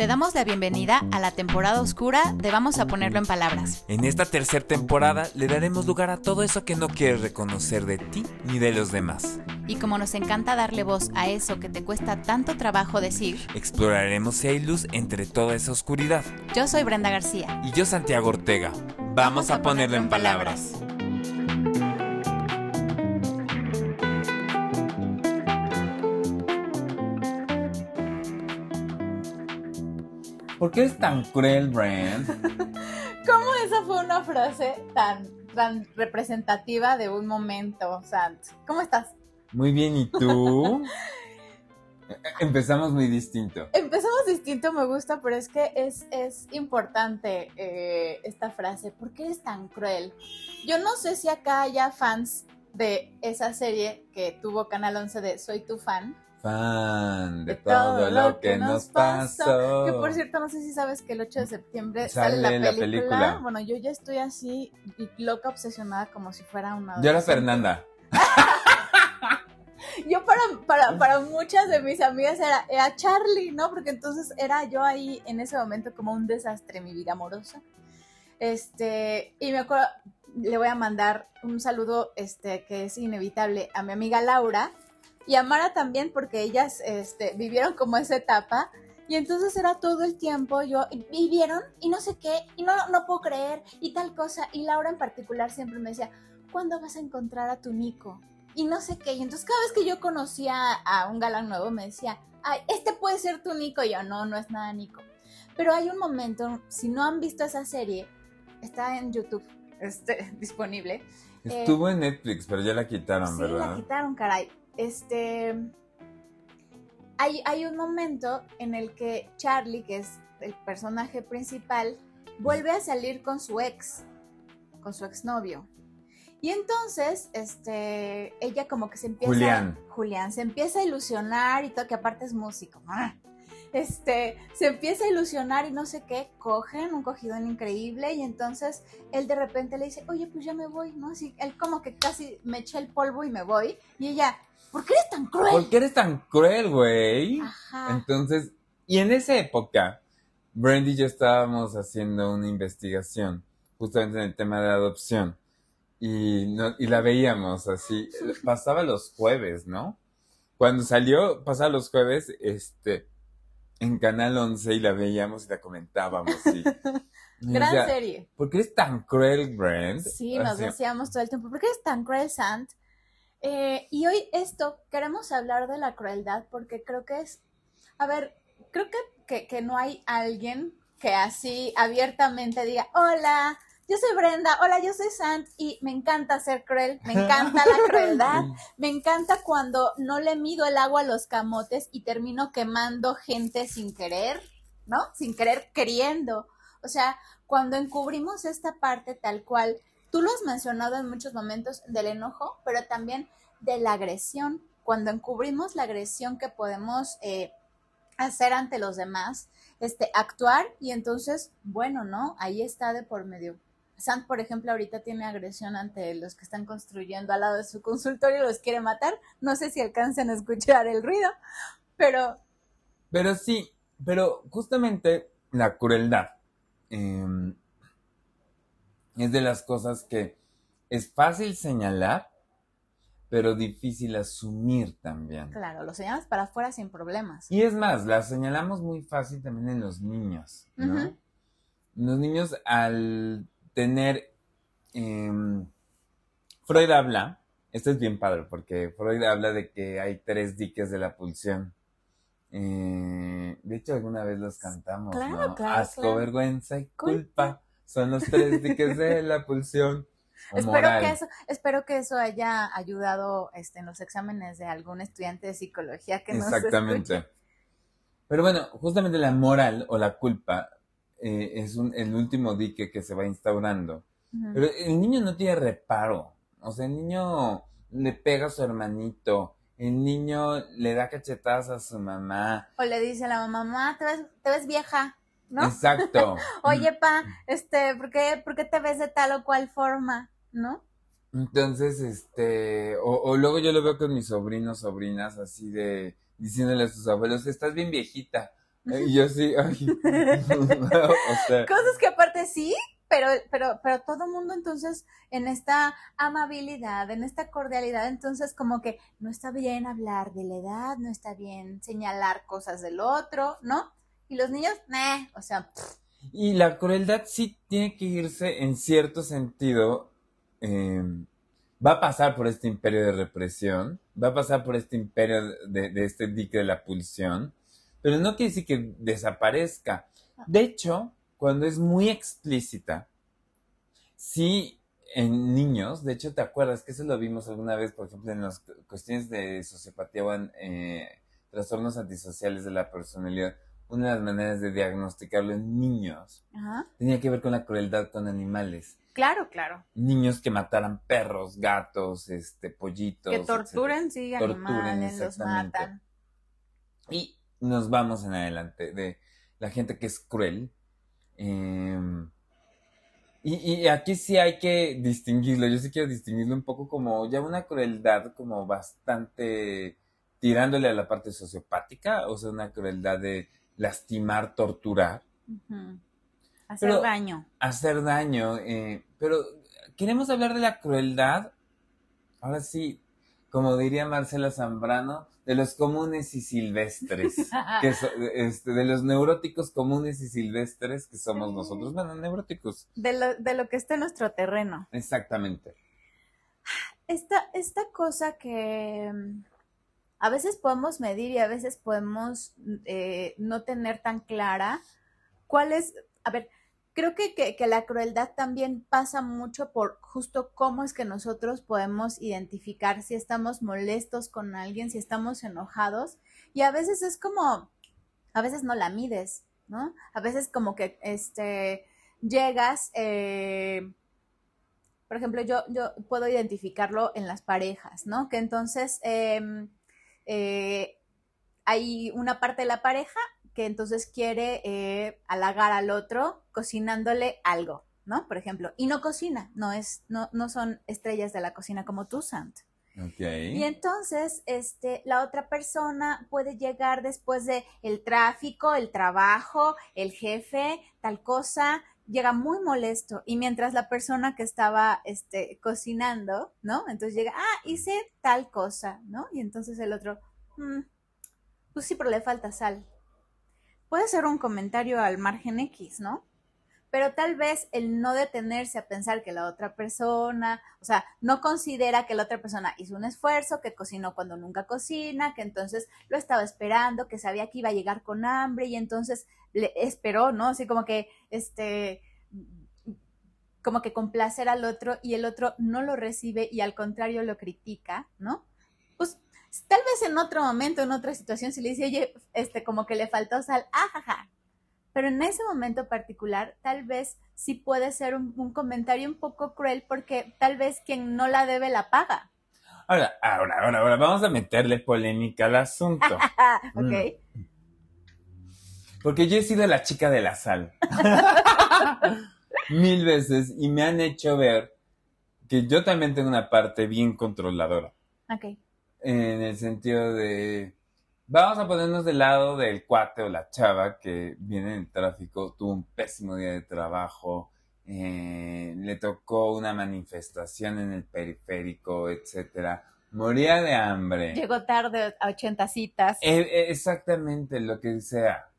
Te damos la bienvenida a la temporada oscura de Vamos a ponerlo en palabras. En esta tercera temporada le daremos lugar a todo eso que no quieres reconocer de ti ni de los demás. Y como nos encanta darle voz a eso que te cuesta tanto trabajo decir, exploraremos si hay luz entre toda esa oscuridad. Yo soy Brenda García. Y yo Santiago Ortega. Vamos, a, ponerlo, en palabras. ¿Por qué eres tan cruel, Brand? ¿Cómo esa fue una frase tan, tan representativa de un momento, Sant? ¿Cómo estás? Muy bien, ¿y tú? Empezamos muy distinto. Empezamos distinto, me gusta, pero es que es, es importante eh, esta frase. ¿Por qué eres tan cruel? Yo no sé si acá haya fans de esa serie que tuvo Canal 11 de Soy tu fan fan de, todo, lo que, nos pasó. Que por cierto, no sé si sabes que el 8 de septiembre sale, la, película. Bueno, yo ya estoy así loca, obsesionada, como si fuera una. Yo era Fernanda. yo para, para, para, muchas de mis amigas era, era Charlie, ¿no? Porque entonces era yo ahí en ese momento como un desastre mi vida amorosa. Este, y me acuerdo, le voy a mandar un saludo este, que es inevitable a mi amiga Laura, y a Mara también porque ellas este, vivieron como esa etapa. Y entonces era todo el tiempo yo, vivieron y no sé qué, y no, no puedo creer, y tal cosa. Y Laura en particular siempre me decía, ¿cuándo vas a encontrar a tu Nico? Y no sé qué. Y entonces cada vez que yo conocía a un galán nuevo me decía, ay, este puede ser tu Nico. Y yo, no, no es nada Nico. Pero hay un momento, si no han visto esa serie, está en YouTube, este, disponible. Estuvo en Netflix, pero ya la quitaron, ¿verdad? Sí, la quitaron, caray este, hay, hay un momento en el que Charlie, que es el personaje principal, vuelve a salir con su ex, con su exnovio. Y entonces, este, ella como que se empieza... Julián. Julián, se empieza a ilusionar y todo, que aparte es músico. ¡ah! este, se empieza a ilusionar y no sé qué, cogen un cogidón increíble y entonces él de repente le dice, oye, pues ya me voy, ¿no? Así, él como que casi me echa el polvo y me voy y ella, ¿por qué eres tan cruel? ¿Por qué eres tan cruel, güey? Ajá. Entonces, y en esa época, Brandy y yo estábamos haciendo una investigación justamente en el tema de adopción y, no, y la veíamos así, pasaba los jueves, ¿no? Cuando salió, pasaba los jueves, este, en Canal 11 y la veíamos y la comentábamos. Gran serie. ¿Por qué eres tan cruel, Brent? Sí, nos decíamos todo el tiempo, ¿por qué eres tan cruel, Sant? Eh, y hoy esto, queremos hablar de la crueldad porque creo que es, a ver, creo que, que no hay alguien que así abiertamente diga, hola, yo soy Brenda, hola, yo soy Sant y me encanta ser cruel, me encanta la crueldad, me encanta cuando no le mido el agua a los camotes y termino quemando gente sin querer, ¿no? Sin querer queriendo. O sea, cuando encubrimos esta parte tal cual, tú lo has mencionado en muchos momentos del enojo, pero también de la agresión, cuando encubrimos la agresión que podemos eh, hacer ante los demás, este, actuar y entonces, bueno, ¿no? Ahí está de por medio Sant, por ejemplo, ahorita tiene agresión ante los que están construyendo al lado de su consultorio, los quiere matar. No sé si alcancen a escuchar el ruido, pero... Pero sí, pero justamente la crueldad em, es de las cosas que es fácil señalar, pero difícil asumir también. Claro, lo señalas para afuera sin problemas. Y es más, la señalamos muy fácil también en los niños, ¿no? Los niños al tener... Em, Freud habla, esto es bien padre, porque Freud habla de que hay tres diques de la pulsión. Eh, de hecho, alguna vez los cantamos, ¿no? Asco, vergüenza y culpa. Son los tres diques de la pulsión. Espero que, eso, espero que eso haya ayudado este, en los exámenes de algún estudiante de psicología que Exactamente. Pero bueno, justamente la moral o la culpa eh, es un, el último dique que se va instaurando. Pero el niño no tiene reparo. O sea, el niño le pega a su hermanito. El niño le da cachetadas a su mamá. O le dice a la mamá, mamá, te ves, te ves vieja, ¿no? Exacto. Oye, pa, este, ¿por qué, ¿por qué te ves de tal o cual forma? ¿No? Entonces, este, o, o, luego yo lo veo con mis sobrinos, sobrinas, así de, diciéndole a sus abuelos, estás bien viejita. Y yo sí, ay. o sea, Cosas que aparte sí, pero, pero, pero todo mundo entonces en esta amabilidad, en esta cordialidad, entonces como que no está bien hablar de la edad, no está bien señalar cosas del otro, ¿no? Y los niños, meh, o sea, Y la crueldad sí tiene que irse en cierto sentido. eh, va a pasar por este imperio de represión, va a pasar por este imperio de, este dique de la pulsión, pero no quiere decir que desaparezca. De hecho, cuando es muy explícita, sí en niños, de hecho, ¿te acuerdas que eso lo vimos alguna vez, por ejemplo, en las cu- cuestiones de sociopatía o en eh, trastornos antisociales de la personalidad? Una de las maneras de diagnosticarlo en niños ajá. tenía que ver con la crueldad con animales. Claro, claro. Niños que mataran perros, gatos, este, pollitos. Que etcétera. torturen, sí, Torturen, animales, los matan. Y nos vamos en adelante de la gente que es cruel. eh, y, y aquí sí hay que distinguirlo. Yo sí quiero distinguirlo un poco como ya una crueldad como bastante tirándole a la parte sociopática, o sea, una crueldad de lastimar, torturar. Hacer Pero- daño. hacer daño. eh, pero queremos hablar de la crueldad, ahora sí, como diría Marcela Zambrano, de los comunes y silvestres. que so- este, de los neuróticos comunes y silvestres que somos nosotros. Bueno, neuróticos. De lo, de lo que está en nuestro terreno. Exactamente. Esta, esta cosa que a veces podemos medir y a veces podemos eh, no tener tan clara cuál es, a ver, creo que, que, que la crueldad también pasa mucho por justo cómo es que nosotros podemos identificar si estamos molestos con alguien, si estamos enojados y a veces es como, a veces no la mides, ¿no? A veces como que este, llegas, eh, por ejemplo, yo, yo puedo identificarlo en las parejas, ¿no? Que entonces eh, eh, hay una parte de la pareja que entonces quiere eh, halagar al otro cocinándole algo, ¿no? Por ejemplo, y no cocina, no es, no, no son estrellas de la cocina como tú, Sant. Ok. Y entonces, este, la otra persona puede llegar después de el tráfico, el trabajo, el jefe, tal cosa, llega muy molesto. Y mientras la persona que estaba, este, cocinando, ¿no? Entonces llega, ah, hice tal cosa, ¿no? Y entonces el otro, "Mm, pues sí, pero le falta sal. Puede ser un comentario al margen X, ¿no? Pero tal vez el no detenerse a pensar que la otra persona, o sea, no considera que la otra persona hizo un esfuerzo, que cocinó cuando nunca cocina, que entonces lo estaba esperando, que sabía que iba a llegar con hambre y entonces le esperó, ¿no? Así como que, este, como que complacer al otro y el otro no lo recibe y al contrario lo critica, ¿no? Pues tal vez en otro momento, en otra situación, si le dice, oye, este, como que le faltó sal, ajaja, pero en ese momento particular tal vez sí puede ser un, un, comentario un poco cruel porque tal vez quien no la debe la paga. Ahora, ahora, ahora, ahora, vamos a meterle polémica al asunto. ok. Mm. Porque yo he sido la chica de la sal. Mil veces y me han hecho ver que yo también tengo una parte bien controladora. Ok. En el sentido de Vamos a ponernos del lado del cuate o la chava que viene en el tráfico, tuvo un pésimo día de trabajo, eh, le tocó una manifestación en el periférico, etcétera. Moría de hambre. Llegó tarde a 80 citas. Eh, eh, exactamente lo que sea.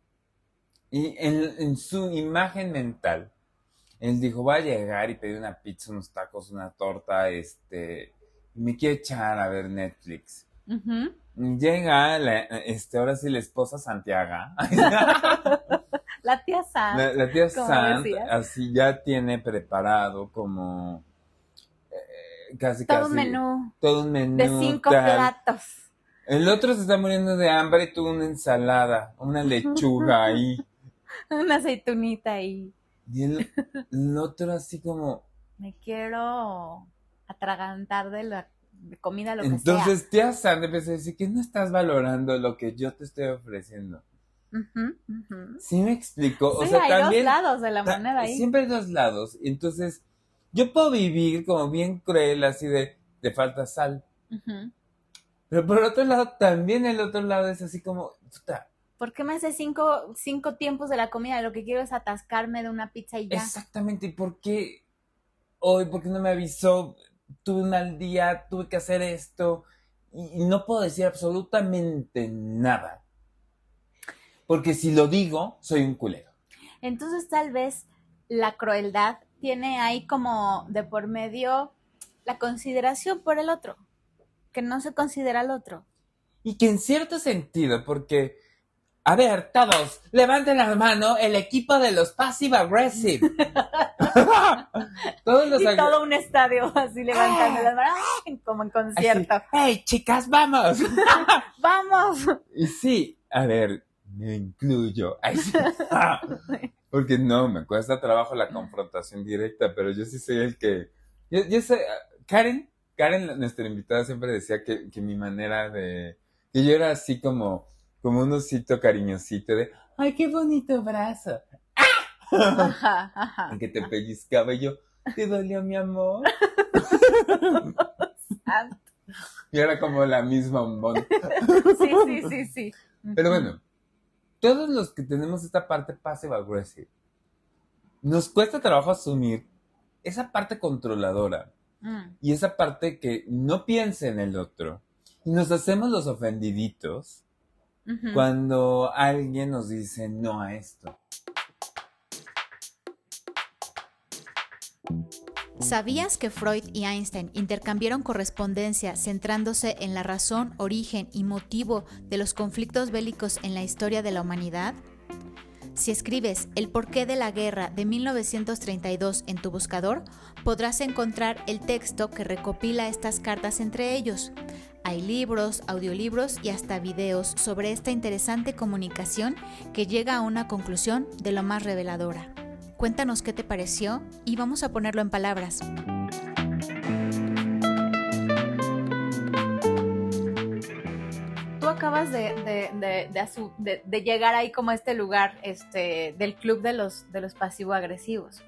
Y en, en, su imagen mental, él dijo, voy a llegar y pedir una pizza, unos tacos, una torta, este, me quiero echar a ver Netflix. Uh -huh. Llega, la, este, ahora sí, la esposa Santiago. la tía San. La, la tía San, así ya tiene preparado como eh, casi todo casi. un menú. Todo un menú. De cinco tal. platos. El otro se está muriendo de hambre y tuvo una ensalada, una lechuga ahí. una aceitunita ahí. Y el, el otro así como. Me quiero atragantar de la comida, lo Entonces, que sea. Entonces, tía Sandra empezó a decir que no estás valorando lo que yo te estoy ofreciendo. Uh -huh, uh -huh. Sí me explico. Sí, o sea, hay también, dos lados de la moneda ahí. Siempre hay dos lados. Entonces, yo puedo vivir como bien cruel, así de, de falta sal. Uh -huh. Pero por otro lado, también el otro lado es así como, puta, ¿Por qué me hace cinco, cinco tiempos de la comida? Lo que quiero es atascarme de una pizza y ya. Exactamente, ¿y por qué hoy? ¿Por qué no me avisó? Tuve un mal día, tuve que hacer esto y, no puedo decir absolutamente nada. Porque si lo digo, soy un culero. Entonces tal vez la crueldad tiene ahí como de por medio la consideración por el otro, que no se considera al otro. Y que en cierto sentido, porque, a ver, todos, levanten la mano el equipo de los passive aggressive. todos los y todo un estadio así levantando las manos, como en concierto. así, ¡Hey, chicas, vamos! ¡Vamos! y sí, a ver, me incluyo. Ay, sí. Porque no, me cuesta trabajo la confrontación directa, pero yo sí soy el que... Yo, yo sé, Karen, Karen, nuestra invitada, siempre decía que, que mi manera de... Que yo era así como, como un osito cariñosito de, ¡ay, qué bonito brazo! Ajá, ajá. Que te pellizcaba y yo, ¿te dolió mi amor? Santo. Y era como la misma bombón. Sí, sí, sí, sí. Pero bueno, todos los que tenemos esta parte passive aggressive, nos cuesta trabajo asumir esa parte controladora Mm. y esa parte que no piensa en el otro. Y nos hacemos los ofendiditos Cuando alguien nos dice no a esto. ¿Sabías que Freud y Einstein intercambiaron correspondencia centrándose en la razón, origen y motivo de los conflictos bélicos en la historia de la humanidad? Si escribes El porqué de la guerra de 1932 en tu buscador, podrás encontrar el texto que recopila estas cartas entre ellos. Hay libros, audiolibros y hasta videos sobre esta interesante comunicación que llega a una conclusión de lo más reveladora. Cuéntanos qué te pareció y vamos a ponerlo en palabras. Tú acabas de, llegar ahí como a este lugar este, del club de los, de los pasivo-agresivos.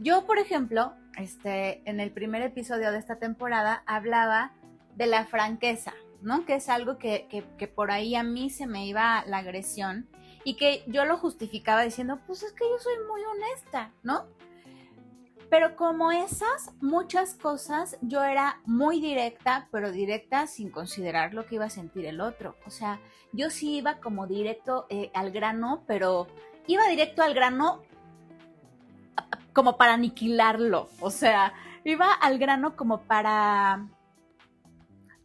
Yo, por ejemplo, este, en el primer episodio de esta temporada hablaba de la franqueza, ¿no? Que es algo que, que, por ahí a mí se me iba la agresión y que yo lo justificaba diciendo, pues es que yo soy muy honesta, ¿no? Pero como esas, muchas cosas, yo era muy directa, pero directa sin considerar lo que iba a sentir el otro. O sea, yo sí iba como directo eh, al grano, pero iba directo al grano como para aniquilarlo. O sea, iba al grano como para...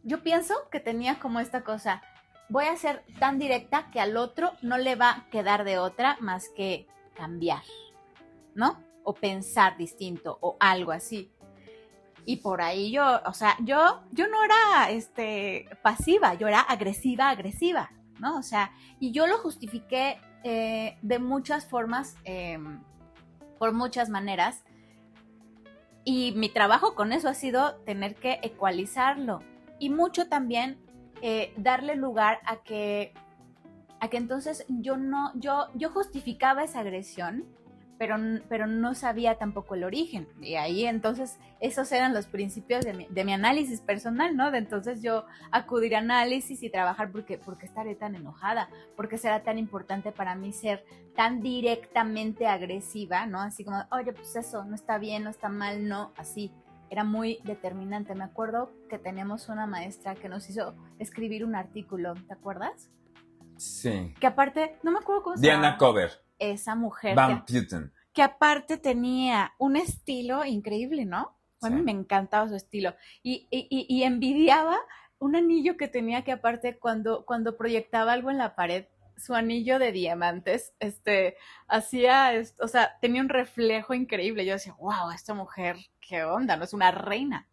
Yo pienso que tenía como esta cosa, voy a ser tan directa que al otro no le va a quedar de otra más que cambiar, ¿no? O pensar distinto o algo así. Y por ahí yo, o sea, yo, yo no era este, pasiva, yo era agresiva, agresiva, ¿no? O sea, y yo lo justifiqué eh, de muchas formas, eh, por muchas maneras. Y mi trabajo con eso ha sido tener que ecualizarlo. Y mucho también eh, darle lugar a que, a que entonces yo no, yo, yo justificaba esa agresión, pero, pero no sabía tampoco el origen. Y ahí entonces esos eran los principios de mi, de mi análisis personal, ¿no? De entonces yo acudir a análisis y trabajar porque, porque estaré tan enojada, porque será tan importante para mí ser tan directamente agresiva, ¿no? Así como, oye, pues eso, no está bien, no está mal, no, así. Era muy determinante. Me acuerdo que teníamos una maestra que nos hizo escribir un artículo, ¿te acuerdas? Sí. Que aparte, no me acuerdo cómo se Diana. Cover, Esa mujer Van que, Putten. que aparte tenía un estilo increíble, ¿no? A mí Sí. me encantaba su estilo. Y, y- y- y envidiaba un anillo que tenía que aparte cuando, cuando proyectaba algo en la pared, su anillo de diamantes, este, hacía, o sea, tenía un reflejo increíble. Yo decía, wow, esta mujer, qué onda, no es una reina.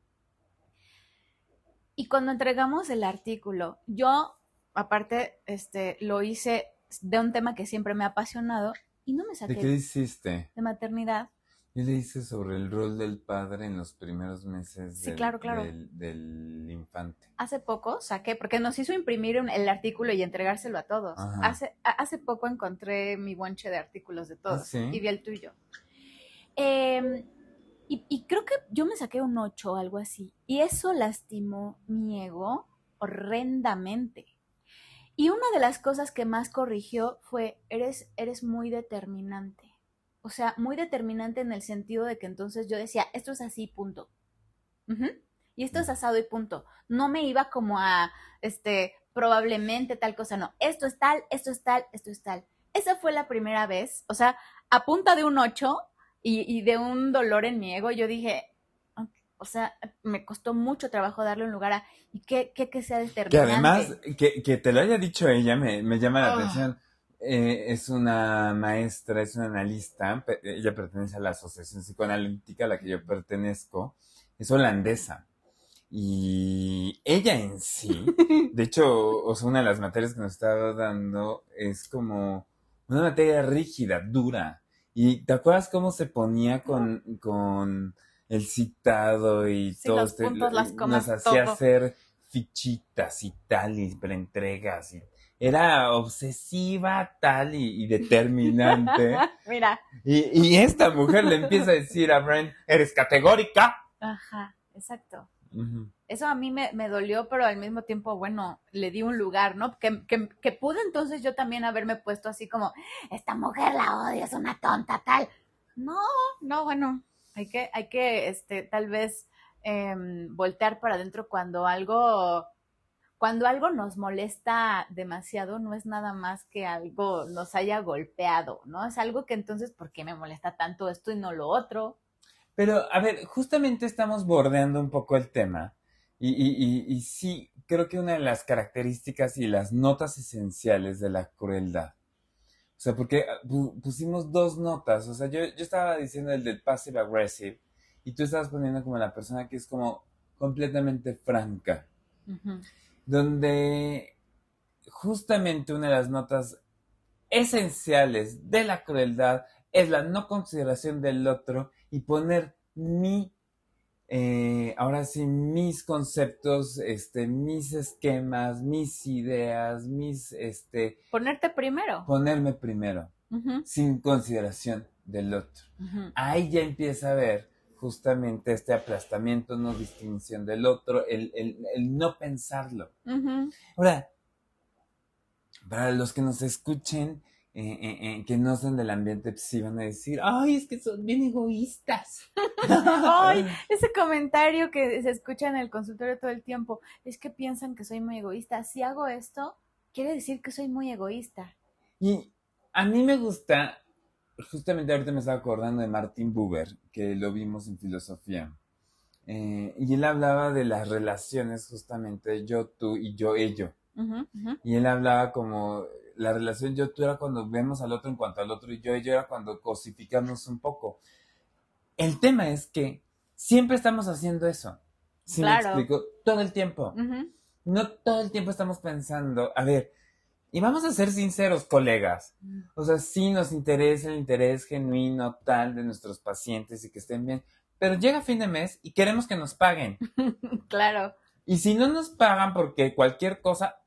Y cuando entregamos el artículo, yo, aparte, este, lo hice de un tema que siempre me ha apasionado y no me saqué ¿De qué hiciste? de maternidad. Yo le hice sobre el rol del padre en los primeros meses Sí, del, claro, claro. del- del infante. Hace poco saqué, porque nos hizo imprimir un- el artículo y entregárselo a todos. Ajá. Hace, a- hace poco encontré mi bonche de artículos de todos ¿Ah, sí? y vi el tuyo. Eh, y, y creo que yo me saqué un 8 o algo así. Y eso lastimó mi ego horrendamente. Y una de las cosas que más corrigió fue, eres, eres muy determinante. O sea, muy determinante en el sentido de que entonces yo decía, esto es así, punto. Y esto es asado y punto. No me iba como a, este, probablemente tal cosa, no. Esto es tal, esto es tal, esto es tal. Esa fue la primera vez, o sea, a punta de un 8 y, de un dolor en mi ego, yo dije, o sea, me costó mucho trabajo darle un lugar a, y que, que, sea determinante. Que además, que, te lo haya dicho ella, me, llama la ah. atención. Eh, es una maestra, es una analista, ella pertenece a la Asociación Psicoanalítica a la que yo pertenezco, es holandesa. Y ella en sí, de hecho, o sea, una de las materias que nos estaba dando es como una materia rígida, dura. ¿Y te acuerdas cómo se ponía con, con el citado y todo? este, nos hacía hacer fichitas y tal, y entregas y era obsesiva tal y, determinante. Mira. Y, y, esta mujer le empieza a decir a Brent, eres categórica. Ajá, exacto. Eso a mí me, dolió, pero al mismo tiempo, bueno, le di un lugar, ¿no? Que, que, pude entonces yo también haberme puesto así como, esta mujer la odio, es una tonta, tal. No, no, bueno, hay que, hay que, este, tal vez em, voltear para adentro cuando algo, cuando algo nos molesta demasiado, no es nada más que algo nos haya golpeado, ¿no? Es algo que entonces, ¿por qué me molesta tanto esto y no lo otro? Pero, a ver, justamente estamos bordeando un poco el tema. Y, y, y, sí, creo que una de las características y las notas esenciales de la crueldad. O sea, porque ah, pusimos dos notas. O sea, yo, yo estaba diciendo el del passive aggressive y tú estabas poniendo como la persona que es como completamente franca. Donde justamente una de las notas esenciales de la crueldad es la no consideración del otro y poner mi, eh, ahora sí, mis conceptos, este, mis esquemas, mis ideas, mis, este... Ponerte primero. Ponerme primero, sin consideración del otro. Ahí ya empieza a ver justamente este aplastamiento, no distinción del otro, el, no pensarlo. Ahora, para los que nos escuchen, eh, eh, eh, que no son del ambiente, pues sí van a decir, ay, es que son bien egoístas. ay, ese comentario que se escucha en el consultorio todo el tiempo, es que piensan que soy muy egoísta. Si hago esto, quiere decir que soy muy egoísta. Y a mí me gusta, justamente ahorita me estaba acordando de Martin Buber, que lo vimos en filosofía. y él hablaba de las relaciones justamente yo, tú y yo, ello. Y él hablaba como la relación yo tú era cuando vemos al otro en cuanto al otro y yo yo era cuando cosificamos un poco. El tema es que siempre estamos haciendo eso. ¿Sí me explico? Todo el tiempo. No todo el tiempo estamos pensando, a ver, y vamos a ser sinceros, colegas. O sea, sí nos interesa el interés genuino tal de nuestros pacientes y que estén bien, pero llega fin de mes y queremos que nos paguen. claro. Y si no nos pagan porque cualquier cosa,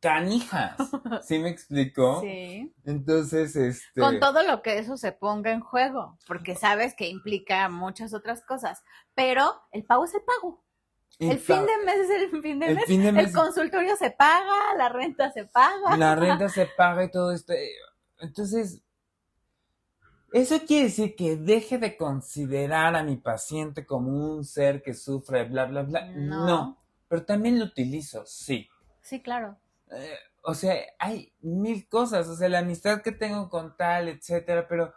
canijas. ¿Sí me explicó? Sí. Entonces, este. Con todo lo que eso se ponga en juego, porque sabes que implica muchas otras cosas, pero el pago es el pago. El, fin de mes es el fin de, mes. El consultorio se paga, la renta se paga. La renta se paga y todo esto. Entonces, eso quiere decir que deje de considerar a mi paciente como un ser que sufre, bla, bla, bla. no. Pero también lo utilizo, sí. Sí, claro. Eh, o sea, hay mil cosas, o sea, la amistad que tengo con tal, etcétera, pero,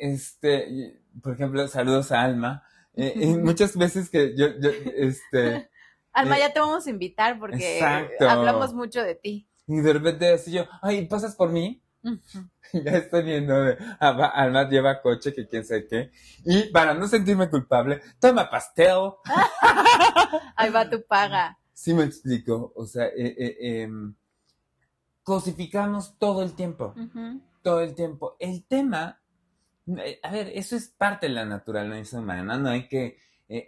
este, por ejemplo, saludos a Alma, eh, y muchas veces que yo, yo, este... Alma, eh, ya te vamos a invitar porque hablamos mucho de ti. Y de repente así yo, ay, ¿pasas por mí? ya estoy viendo, Alma lleva coche, que quién sabe qué. Y para no sentirme culpable, toma pastel. Ahí va tu paga. Sí me explico, o sea, eh, eh, em, cosificamos todo el tiempo, todo el tiempo. El tema, eh, a ver, eso es parte de la naturaleza humana, no hay que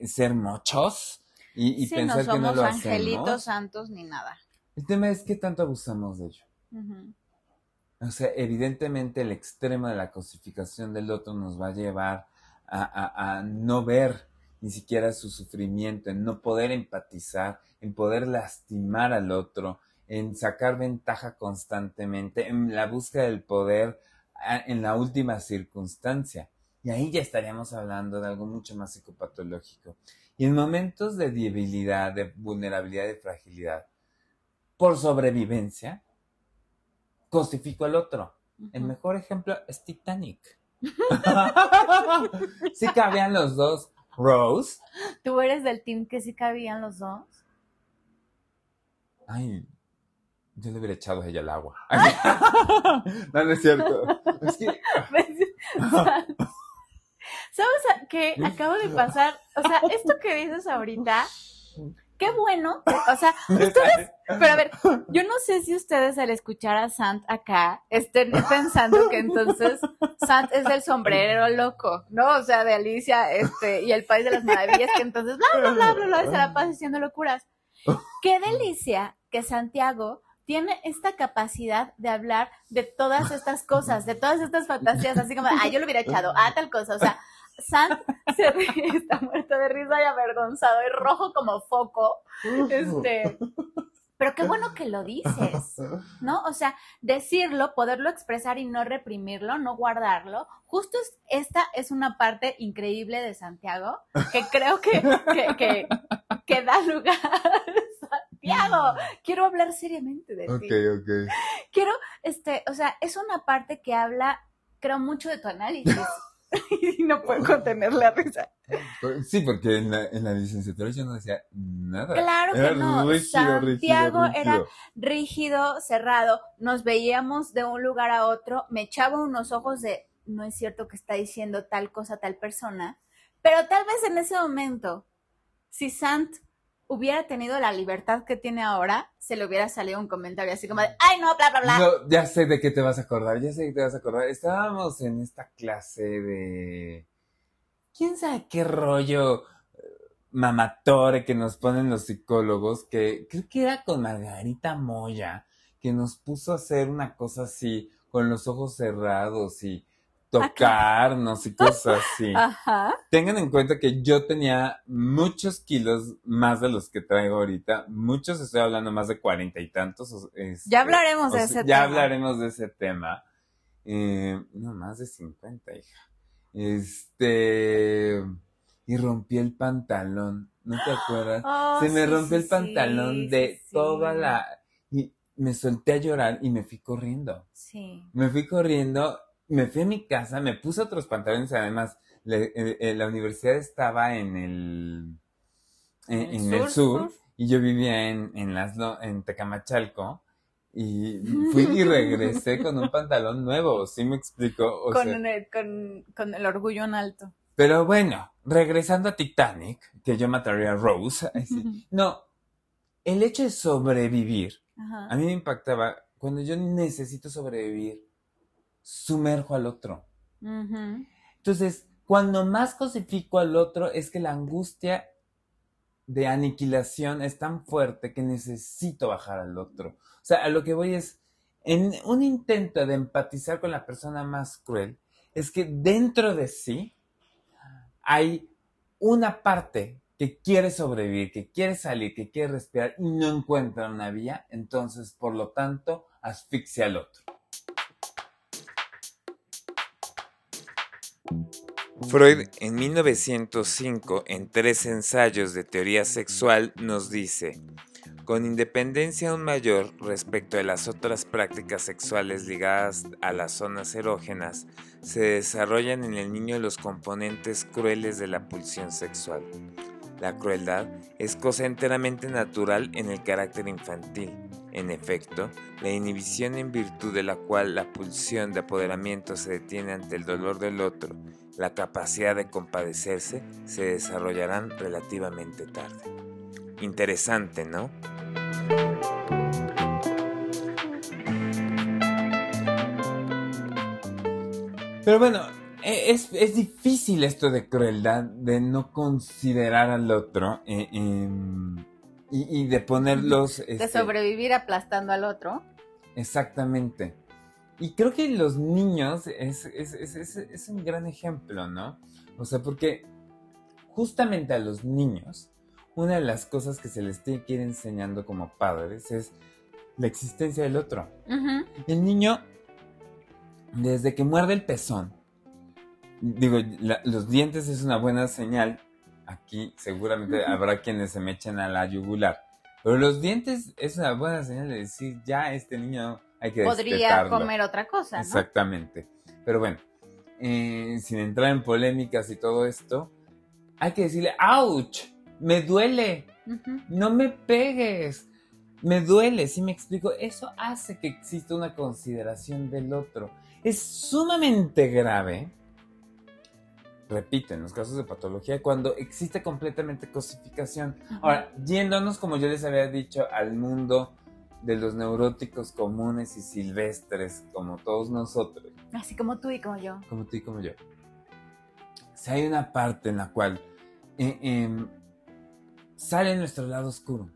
ser mochos y, pensar que no lo hacemos. angelitos santos ni nada. El tema es que tanto abusamos de ello. O sea, evidentemente el extremo de la cosificación del otro nos va a llevar a no ver ni siquiera su sufrimiento, en no poder empatizar, en poder lastimar al otro, en sacar ventaja constantemente, en la búsqueda del poder en la última circunstancia. Y ahí ya estaríamos hablando de algo mucho más psicopatológico. Y en momentos de debilidad, de vulnerabilidad, de fragilidad, por sobrevivencia, cosifico al otro. El mejor ejemplo es Titanic. sí cabían los dos. Rose. ¿Tú eres del team que sí cabían los dos? Ay, yo le hubiera echado a ella el agua. no, no es cierto. Es que... ¿Sabes qué acabo de pasar? O sea, esto que dices ahorita, qué bueno. O sea, ustedes, pero a ver, yo no sé si ustedes al escuchar a Sant acá estén pensando que entonces Sant es el sombrero loco, ¿no? O sea, de Alicia, este, y el país de las maravillas, que entonces bla, bla, bla, bla, bla, se la pasa diciendo locuras. Qué delicia que Santiago tiene esta capacidad de hablar de todas estas cosas, de todas estas fantasías, así como, ah, yo lo hubiera echado, ah, tal cosa, o sea, Sam se ríe, está muerto de risa y avergonzado y rojo como foco, este, pero qué bueno que lo dices, ¿no? O sea, decirlo, poderlo expresar y no reprimirlo, no guardarlo. Justo esta es una parte increíble de Santiago que creo que, que, que, que da lugar Santiago, quiero hablar seriamente de ti. Ok, ok. Quiero, este, o sea, es una parte que habla, creo, mucho de tu análisis. y no puedo contener la risa. Sí, porque en la, en la licenciatura yo no decía nada. Claro que no. Santiago era rígido, cerrado. Nos veíamos de un lugar a otro. Me echaba unos ojos de, no es cierto que está diciendo tal cosa tal persona. Pero tal vez en ese momento, si Sant hubiera tenido la libertad que tiene ahora, se le hubiera salido un comentario así como de, ay, no, bla, bla, bla. No, ya sé de qué te vas a acordar, ya sé de qué te vas a acordar. Estábamos en esta clase de... ¿Quién sabe qué rollo eh, mamatore que nos ponen los psicólogos? Que creo que era con Margarita Moya, que nos puso a hacer una cosa así, con los ojos cerrados y tocarnos y cosas así. Ajá. Tengan en cuenta que yo tenía muchos kilos más de los que traigo ahorita. Muchos, estoy hablando más de cuarenta y tantos. Este, ya hablaremos de ese tema. Ya hablaremos de ese tema. Eh, no, más de cincuenta, hija. Este. Y rompí el pantalón. ¿No te acuerdas? Oh, Se me rompió el pantalón de toda la. Y me solté a llorar y me fui corriendo. Sí. Me fui corriendo me fui a mi casa, me puse otros pantalones, además eh, eh, la universidad estaba en el, en, el, sur, y yo vivía en, en, las, en Tecamachalco y fui y regresé con un pantalón nuevo, ¿sí me explico? con, el, con, el orgullo en alto. Pero bueno, regresando a Titanic, que yo mataría a Rose, no, el hecho de sobrevivir, a mí me impactaba cuando yo necesito sobrevivir sumerjo al otro. Entonces, cuando más cosifico al otro es que la angustia de aniquilación es tan fuerte que necesito bajar al otro. O sea, a lo que voy es, en un intento de empatizar con la persona más cruel, es que dentro de sí hay una parte que quiere sobrevivir, que quiere salir, que quiere respirar y no encuentra una vía, entonces, por lo tanto, asfixia al otro. Freud en 1905, en tres ensayos de teoría sexual, nos dice, con independencia aún mayor respecto de las otras prácticas sexuales ligadas a las zonas erógenas, se desarrollan en el niño los componentes crueles de la pulsión sexual. La crueldad es cosa enteramente natural en el carácter infantil. En efecto, la inhibición en virtud de la cual la pulsión de apoderamiento se detiene ante el dolor del otro, la capacidad de compadecerse, se desarrollarán relativamente tarde. Interesante, ¿no? Pero bueno, e, es, difícil esto de crueldad, de no considerar al otro eh, y, de ponerlos... de este, sobrevivir aplastando al otro. Exactamente. Y creo que los niños es, es, un gran ejemplo, ¿no? O sea, porque justamente a los niños, una de las cosas que se les tiene que ir enseñando como padres es la existencia del otro. El niño, desde que muerde el pezón, digo, la- los dientes es una buena señal. Aquí seguramente habrá quienes se me echen a la yugular. Pero los dientes es una buena señal de decir, ya este niño hay que Podría comer otra cosa, ¿no? Exactamente. Pero bueno, eh, sin entrar en polémicas y todo esto, hay que decirle, ¡ouch! ¡Me duele! No me pegues. Me duele, si me explico. Eso hace que exista una consideración del otro. Es sumamente grave, repito, en los casos de patología, cuando existe completamente cosificación. Ahora, yéndonos, como yo les había dicho, al mundo de los neuróticos comunes y silvestres, como todos nosotros, Así como tú y como yo. como tú y como yo. Si hay una parte en la cual eh, em, sale nuestro lado oscuro.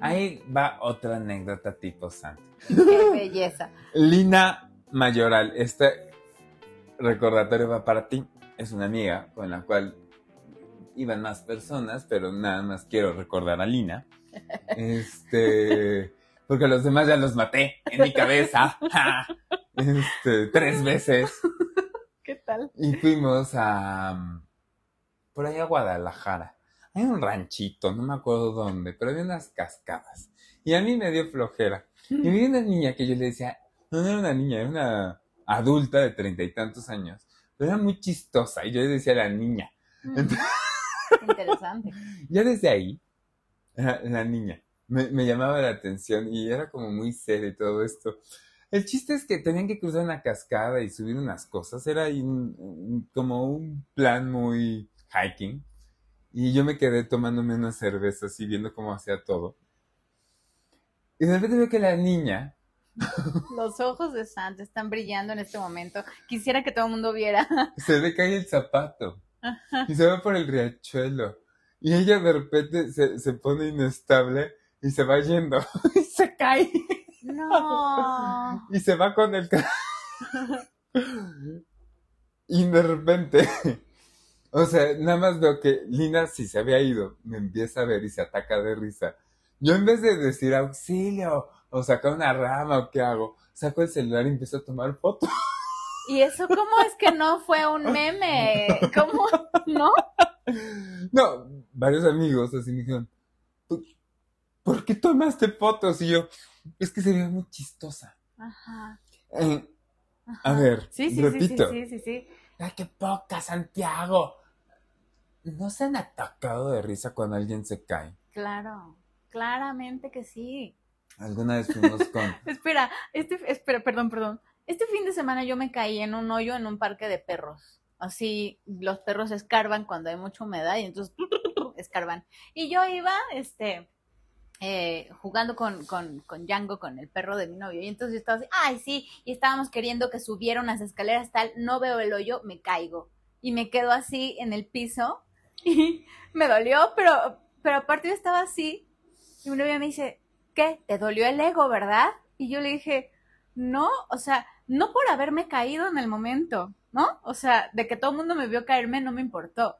Ahí va otra anécdota tipo santo. Qué belleza. Lina Mayoral, este recordatorio va para ti. Es una amiga con la cual iban más personas, pero nada más quiero recordar a Lina. Este, porque a los demás ya los maté en mi cabeza. Este, tres veces. ¿Qué tal? Y fuimos a. mm, Por ahí a Guadalajara. Hay un ranchito, no me acuerdo dónde, pero había unas cascadas. Y a mí me dio flojera. Y vi una niña que yo le decía, no, no era una niña, era una adulta de treinta y tantos años. Pero era muy chistosa. Y yo le decía la niña. Mm. Interesante. Ya desde ahí, la, la niña me, me llamaba la atención y era como muy seria y todo esto. El chiste es que tenían que cruzar una cascada y subir unas cosas. Era ahí un- un- como un plan muy hiking. Y yo me quedé tomándome unas cervezas y viendo cómo hacía todo. Y de repente veo que la niña Los ojos de Santa están brillando en este momento. Quisiera que todo el mundo viera. se le cae el zapato y se va por el riachuelo. Y ella de repente se, se pone inestable y se va yendo y se cae. No. y se va con el y de repente o sea nada más veo que Lina si se había ido me empieza a ver y se ataca de risa yo en vez de decir auxilio o sacar una rama o qué hago saco el celular y empiezo a tomar fotos ¿Y eso cómo es que no fue un meme? ¿Cómo? ¿No? no varios amigos así me dijeron "¿Por- ¿por qué tomaste fotos? y yo es que se veía muy chistosa Ajá. Eh, ajá. a ver Sí, sí, sí, repito sí, sí, sí, sí. ¡Ay, qué poca, Santiago! ¿No se han atacado de risa cuando alguien se cae? Claro. Claramente que sí. Alguna vez fuimos con... Espera, este, espera, perdón, perdón. Este fin de semana yo me caí en un hoyo en un parque de perros. Así, los perros escarban cuando hay mucha humedad y entonces escarban. Y yo iba, este, eh, jugando con, con, con Django, con el perro de mi novio. Y entonces yo estaba así, ay, sí, y estábamos queriendo que subiera unas escaleras tal, no veo el hoyo, me caigo. Y me quedo así en el piso y me dolió, pero, pero aparte yo estaba así. Y mi novio me dice, ¿qué? ¿Te dolió el ego, verdad? Y yo le dije, no, o sea, no por haberme caído en el momento, ¿no? O sea, de que todo el mundo me vio caerme no me importó.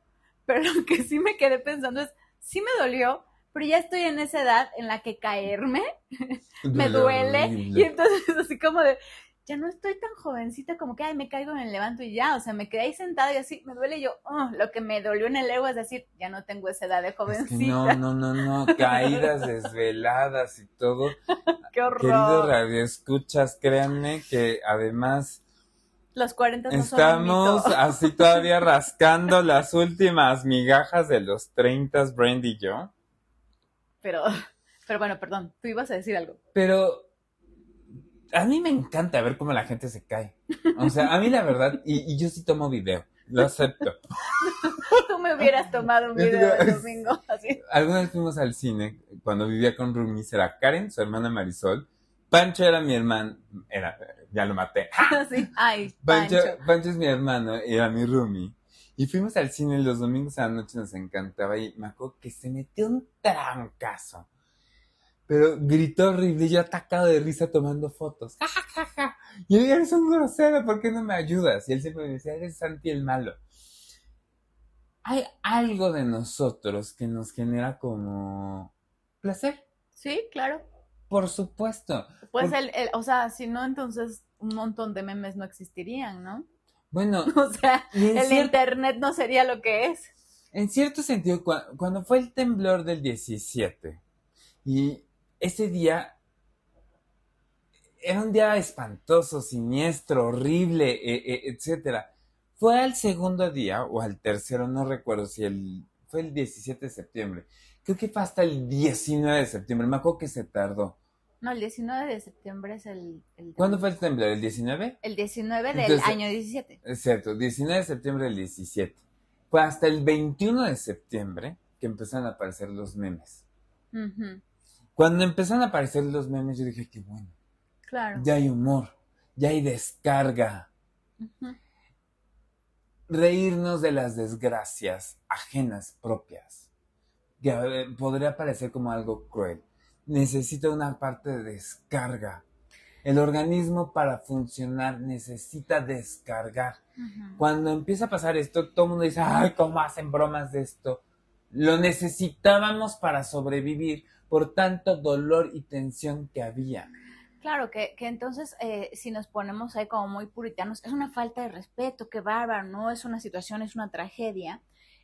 Pero lo que sí me quedé pensando es, sí me dolió, pero ya estoy en esa edad en la que caerme me duele. Y entonces así como de, ya no estoy tan jovencita como que, ay, me caigo, me levanto y ya. O sea, me quedé ahí sentada y así, me duele yo, "Oh", lo que me dolió en el ego es decir, ya no tengo esa edad de Es que jovencita. no, no, no, no, caídas, desveladas y todo. Qué horror. Queridos radioescuchas, créanme que además Los 40 no son un estamos así todavía rascando las últimas migajas de los 30, Brandy y yo. Pero, pero bueno, perdón, tú ibas a decir algo. Pero a mí me encanta ver cómo la gente se cae. O sea, a mí la verdad, y, y yo sí tomo video, lo acepto. Tú me hubieras tomado un video el domingo, así. Alguna vez fuimos al cine cuando vivía con Rumis, era Karen, su hermana Marisol. Pancho era mi hermano, era, ya lo maté. así. Ay, Pancho, Pancho. Pancho es mi hermano, era mi roomie. Y fuimos al cine los domingos a la noche, nos encantaba. Y me acuerdo que se metió un trancazo. Pero gritó horrible y yo atacado de risa tomando fotos. Ja, ja, ja, ja. Y yo, eres un grosero, ¿por qué no me ayudas? Y él siempre me decía, eres Santi el malo. Hay algo de nosotros que nos genera como placer. Sí, claro. Por supuesto. Pues Por- el, el- o sea, si no, entonces un montón de memes no existirían, ¿no? Bueno, O sea, el internet no sería lo que es. en cierto sentido, cua- cuando fue el temblor del 17, y ese día era un día espantoso, siniestro, horrible, e- e- etcétera. Fue al segundo día, o al tercero, no recuerdo si el, fue el 17 de septiembre. Creo que fue hasta el 19 de septiembre, me acuerdo que se tardó. No, el 19 de septiembre es el... el ¿Cuándo fue el temblor? ¿El 19? El 19 del Entonces- año 17. Es cierto, 19 de septiembre del 17. Fue hasta el 21 de septiembre que empezaron a aparecer los memes. Cuando empezaron a aparecer los memes, yo dije, qué bueno, Claro. ya hay humor, ya hay descarga. Reírnos de las desgracias ajenas propias, que eh, podría parecer como algo cruel. Necesita una parte de descarga. El organismo para funcionar necesita descargar. Cuando empieza a pasar esto, todo el mundo dice, ay, ¿cómo hacen bromas de esto? Lo necesitábamos para sobrevivir por tanto dolor y tensión que había. Claro, que, que entonces eh, si nos ponemos ahí como muy puritanos, es una falta de respeto, qué bárbaro, no es una situación, es una tragedia.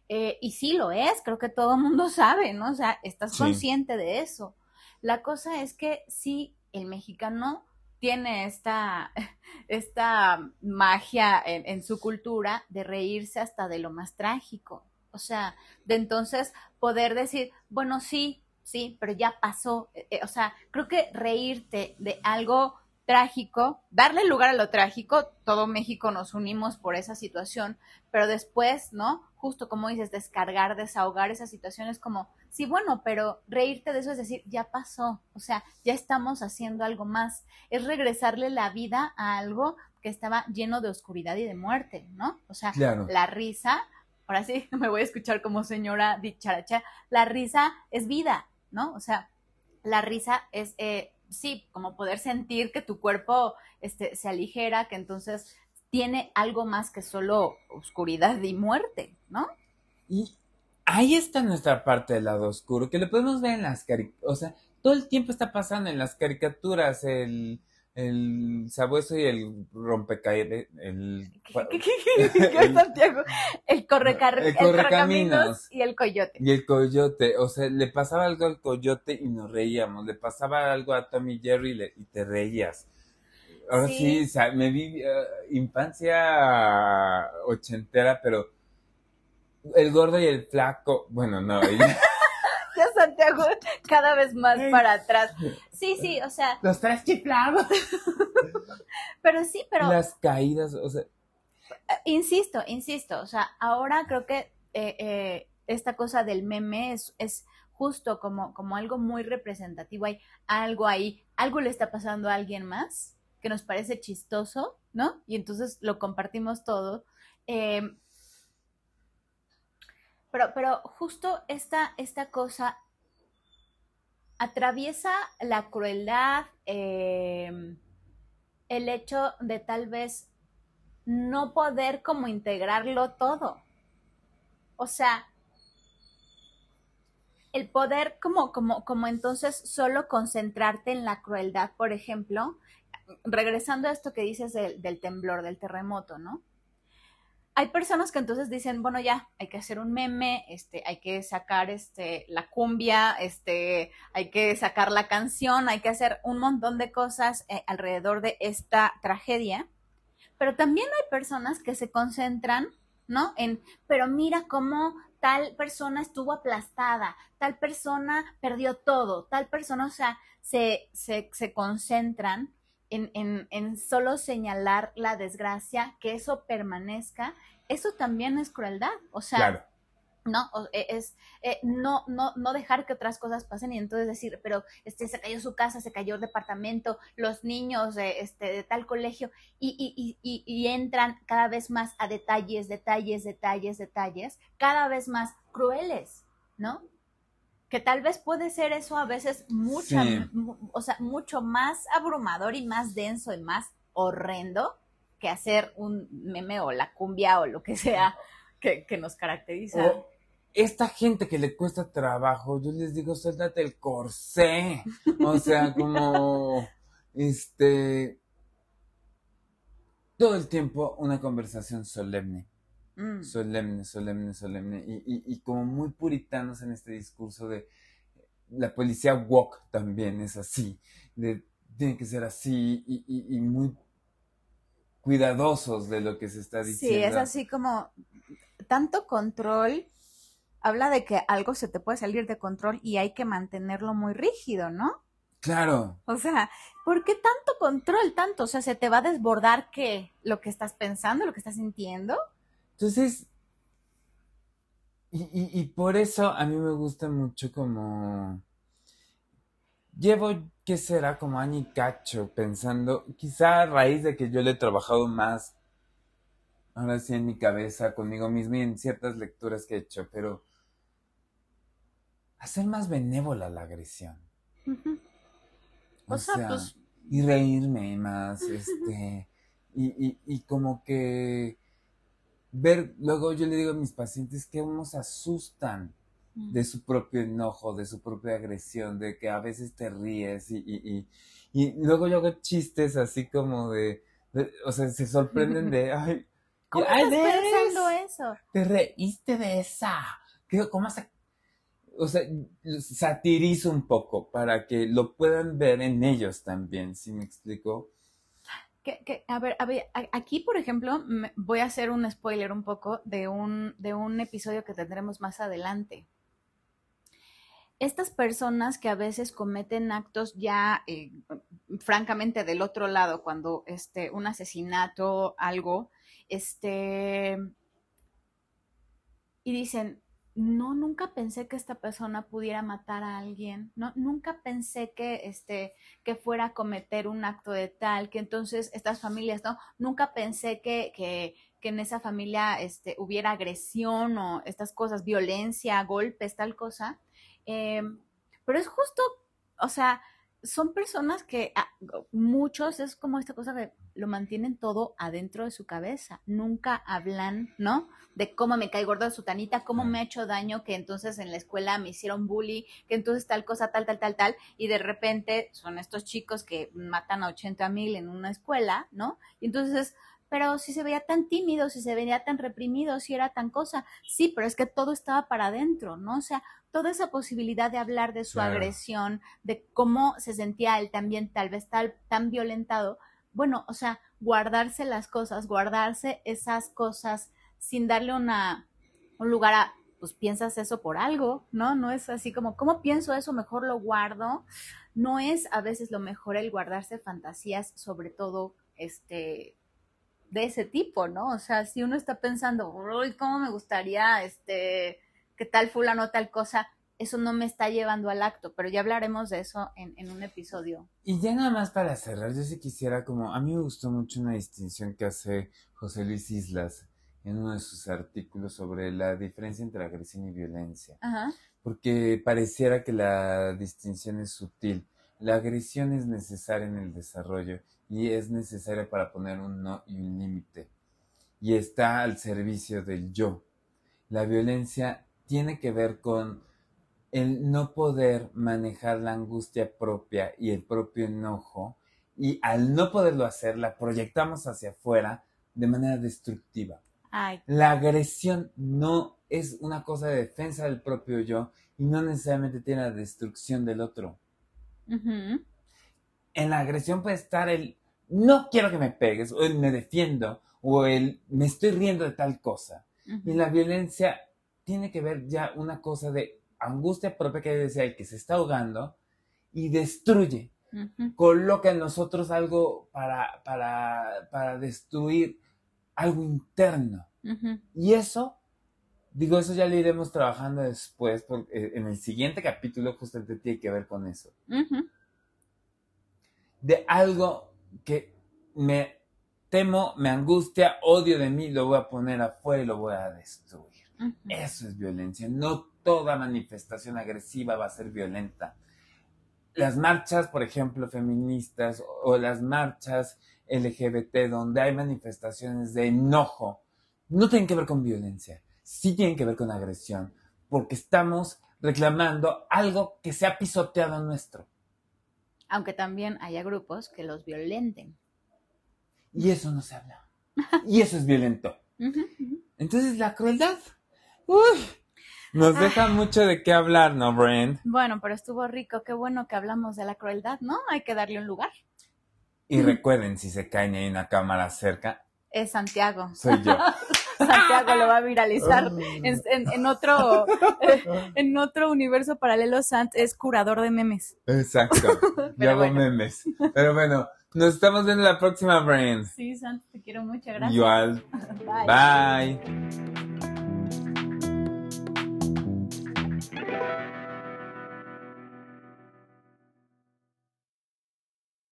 Eh, y sí lo es, creo que todo el mundo sabe, ¿no? O sea, estás Sí. consciente de eso. La cosa es que sí, el mexicano tiene esta, esta magia en, en su cultura de reírse hasta de lo más trágico. O sea, de entonces poder decir, bueno, sí, sí, pero ya pasó. Eh, eh, o sea, creo que reírte de algo trágico, darle lugar a lo trágico, todo México nos unimos por esa situación, pero después, ¿no? Justo como dices, descargar, desahogar esas situaciones como, sí, bueno, pero reírte de eso es decir, ya pasó, o sea, ya estamos haciendo algo más, es regresarle la vida a algo que estaba lleno de oscuridad y de muerte, ¿no? O sea, Claro. la risa, ahora sí me voy a escuchar como señora dicharacha, la risa es vida, ¿no? O sea, la risa es, eh, sí, como poder sentir que tu cuerpo este, se aligera, que entonces tiene algo más que solo oscuridad y muerte, ¿no? Y ahí está nuestra parte del lado oscuro, que lo podemos ver en las caricaturas. O sea, todo el tiempo está pasando en las caricaturas el, el sabueso y el rompecaídas. El, ¿Qué Santiago? El, correcar El el correcaminos. y el coyote. Y el coyote, o sea, le pasaba algo al coyote y nos reíamos, le pasaba algo a Tommy Jerry y, le- y te reías. Ahora sí, Sí. o sea, me vi eh, infancia ochentera, pero el gordo y el flaco, bueno, no, y- Santiago cada vez más para atrás. Sí, sí, o sea, los tres chiflados. pero sí, pero Las caídas, o sea, Eh, insisto, insisto, o sea, ahora creo que eh, eh, esta cosa del meme es, es justo como, como algo muy representativo, hay algo ahí, algo le está pasando a alguien más que nos parece chistoso, ¿no? Y entonces lo compartimos todo. Eh, pero, pero justo esta, esta cosa atraviesa la crueldad, eh, el hecho de tal vez no poder como integrarlo todo. O sea, el poder como, como, como entonces solo concentrarte en la crueldad, por ejemplo, regresando a esto que dices del, del temblor, del terremoto, ¿no? Hay personas que entonces dicen, bueno, ya, hay que hacer un meme, este, hay que sacar este, la cumbia, este, hay que sacar la canción, hay que hacer un montón de cosas eh, alrededor de esta tragedia pero también hay personas que se concentran, ¿no? En, pero mira cómo tal persona estuvo aplastada, tal persona perdió todo, tal persona, o sea, se, se, se concentran en, en, en solo señalar la desgracia, que eso permanezca, eso también es crueldad, o sea, claro. ¿no? E- Es eh, no, no, no dejar que otras cosas pasen y entonces decir, pero este se cayó su casa, se cayó el departamento, los niños de, este, de tal colegio, y, y, y, y- y entran cada vez más a detalles, detalles, detalles, detalles, cada vez más crueles, ¿no? Que tal vez puede ser eso a veces mucha, Sí. mu- o sea, mucho más abrumador y más denso y más horrendo que hacer un meme o la cumbia o lo que sea que, que nos caracteriza. O, esta gente que le cuesta trabajo, yo les digo, suéltate el corsé. O sea, como, este, todo el tiempo una conversación solemne. Mm. Solemne, solemne, solemne. Y, y, y como muy puritanos en este discurso de la policía walk también es así. De, tiene que ser así y, y, y muy cuidadosos de lo que se está diciendo. Sí, es así como tanto control habla de que algo se te puede salir de control y hay que mantenerlo muy rígido, ¿no? Claro. O sea, ¿por qué tanto control, tanto? O sea, ¿se te va a desbordar qué? ¿Lo que estás pensando, lo que estás sintiendo? Entonces, y, y, y por eso a mí me gusta mucho como... Llevo, ¿qué será? Como año y cacho pensando, quizá a raíz de que yo le he trabajado más, ahora sí en mi cabeza, conmigo mismo y en ciertas lecturas que he hecho, pero hacer más benévola la agresión. O, O sea, sea, pues- y reírme más, este, y, y, y como que ver, luego yo le digo a mis pacientes que uno se asustan de su propio enojo, de su propia agresión, de que a veces te ríes y, y, y, y luego yo hago chistes así como de, de- o sea, se sorprenden de, ay, ¿Cómo ay, estás pensando es- eso? te reíste de esa. ¿Qué- ¿Cómo se...? O sea, satirizo un poco para que lo puedan ver en ellos también, ¿sí me explico? A ver, aquí, por ejemplo, voy a hacer un spoiler un poco de un, de un episodio que tendremos más adelante. Estas personas que a veces cometen actos ya, eh, francamente, del otro lado, cuando este, un asesinato, algo, este, y dicen, no, nunca pensé que esta persona pudiera matar a alguien, no, nunca pensé que, este, que fuera a cometer un acto de tal, que entonces estas familias, ¿no? Nunca pensé que, que, que en esa familia este, hubiera agresión o estas cosas, violencia, golpes, tal cosa. Eh, pero es justo, o sea, son personas que ah, muchos es como esta cosa de lo mantienen todo adentro de su cabeza, nunca hablan, ¿no? De cómo me cae gorda su tanita, cómo me ha hecho daño, que entonces en la escuela me hicieron bully, que entonces tal cosa, tal, tal, tal, tal, y de repente son estos chicos que matan a 80 mil en una escuela, ¿no? Y entonces, pero si se veía tan tímido, si se veía tan reprimido, si era tan cosa, sí, pero es que todo estaba para adentro, ¿no? O sea, toda esa posibilidad de hablar de su Claro. agresión, de cómo se sentía él también tal vez tal, tan violentado, bueno, o sea, guardarse las cosas, guardarse esas cosas sin darle una, un lugar a, pues piensas eso por algo, ¿no? No es así como, ¿cómo pienso eso? Mejor lo guardo. No es a veces lo mejor el guardarse fantasías, sobre todo, este, de ese tipo, ¿no? O sea, si uno está pensando, uy, ¿cómo me gustaría, este, que tal fulano, tal cosa? Eso no me está llevando al acto, pero ya hablaremos de eso en, en un episodio. Y ya nada más para cerrar, yo sí quisiera como, a mí me gustó mucho una distinción que hace José Luis Islas en uno de sus artículos sobre la diferencia entre agresión y violencia, Ajá. porque pareciera que la distinción es sutil. La agresión es necesaria en el desarrollo y es necesaria para poner un no y un límite. Y está al servicio del yo. La violencia tiene que ver con el no poder manejar la angustia propia y el propio enojo y al no poderlo hacer la proyectamos hacia afuera de manera destructiva. Ay, La agresión no es una cosa de defensa del propio yo y no necesariamente tiene la destrucción del otro. En la agresión puede estar el no quiero que me pegues o el me defiendo o el me estoy riendo de tal cosa. Y la violencia tiene que ver ya una cosa de angustia propia que decía el que se está ahogando y destruye, coloca en nosotros algo para, para, para destruir algo interno. Y eso, digo, eso ya lo iremos trabajando después, porque en el siguiente capítulo justamente tiene que ver con eso. De algo que me temo, me angustia, odio de mí, lo voy a poner afuera y lo voy a destruir. Ujú. Eso es violencia. No toda manifestación agresiva va a ser violenta. Las marchas, por ejemplo, feministas o las marchas LGBT donde hay manifestaciones de enojo, no tienen que ver con violencia, sí tienen que ver con agresión, porque estamos reclamando algo que se ha pisoteado nuestro. Aunque también haya grupos que los violenten. Y eso no se habla. Y eso es violento. Entonces la crueldad, uy, nos Ah. deja mucho de qué hablar, ¿no, Brent? Bueno, pero estuvo rico, qué bueno que hablamos de la crueldad, ¿no? Hay que darle un lugar. Y recuerden, si se caen y hay una cámara cerca, Es Santiago. soy yo. Santiago lo va a viralizar en, en- en otro en otro universo paralelo. Sant es curador de memes. Exacto. Yo hago bueno. memes. Pero bueno, nos estamos viendo la próxima, Brent. Sí, Sant, te quiero mucho, gracias. Igual. Bye. Bye.